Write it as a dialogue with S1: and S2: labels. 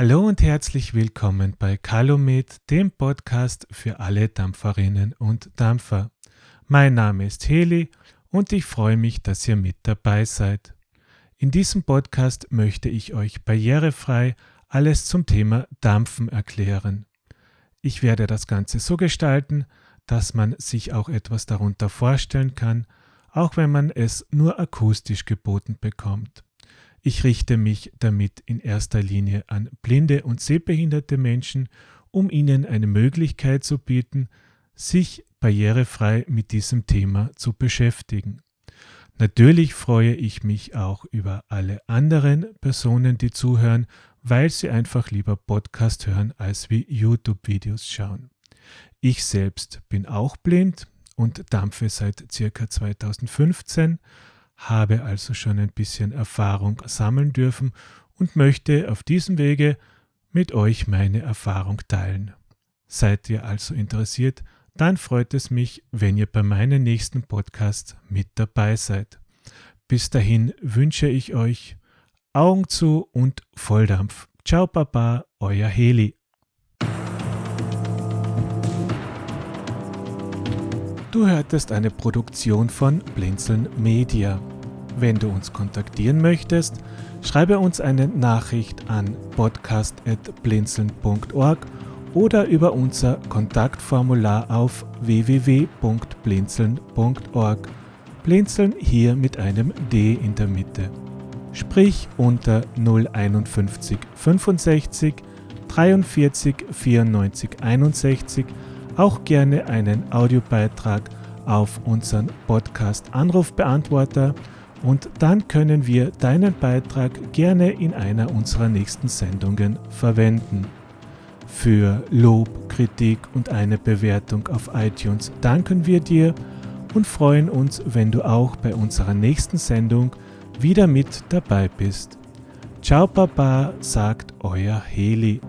S1: Hallo und herzlich willkommen bei Calumet, dem Podcast für alle Dampferinnen und Dampfer. Mein Name ist Heli und ich freue mich, dass ihr mit dabei seid. In diesem Podcast möchte ich euch barrierefrei alles zum Thema Dampfen erklären. Ich werde das Ganze so gestalten, dass man sich auch etwas darunter vorstellen kann, auch wenn man es nur akustisch geboten bekommt. Ich richte mich damit in erster Linie an blinde und sehbehinderte Menschen, um ihnen eine Möglichkeit zu bieten, sich barrierefrei mit diesem Thema zu beschäftigen. Natürlich freue ich mich auch über alle anderen Personen, die zuhören, weil sie einfach lieber Podcast hören als wie YouTube-Videos schauen. Ich selbst bin auch blind und dampfe seit circa 2015 habe also schon ein bisschen Erfahrung sammeln dürfen und möchte auf diesem Wege mit euch meine Erfahrung teilen. Seid ihr also interessiert, dann freut es mich, wenn ihr bei meinen nächsten Podcasts mit dabei seid. Bis dahin wünsche ich euch Augen zu und Volldampf. Ciao Baba, euer Heli. Du hörtest eine Produktion von Blinzeln Media. Wenn du uns kontaktieren möchtest, schreibe uns eine Nachricht an podcast.blinzeln.org oder über unser Kontaktformular auf www.blinzeln.org. Blinzeln hier mit einem D in der Mitte. Sprich unter 051 65 43 94 61 auch gerne einen Audiobeitrag auf unseren Podcast Anrufbeantworter und dann können wir deinen Beitrag gerne in einer unserer nächsten Sendungen verwenden. Für Lob, Kritik und eine Bewertung auf iTunes danken wir dir und freuen uns, wenn du auch bei unserer nächsten Sendung wieder mit dabei bist. Ciao Papa, sagt euer Heli.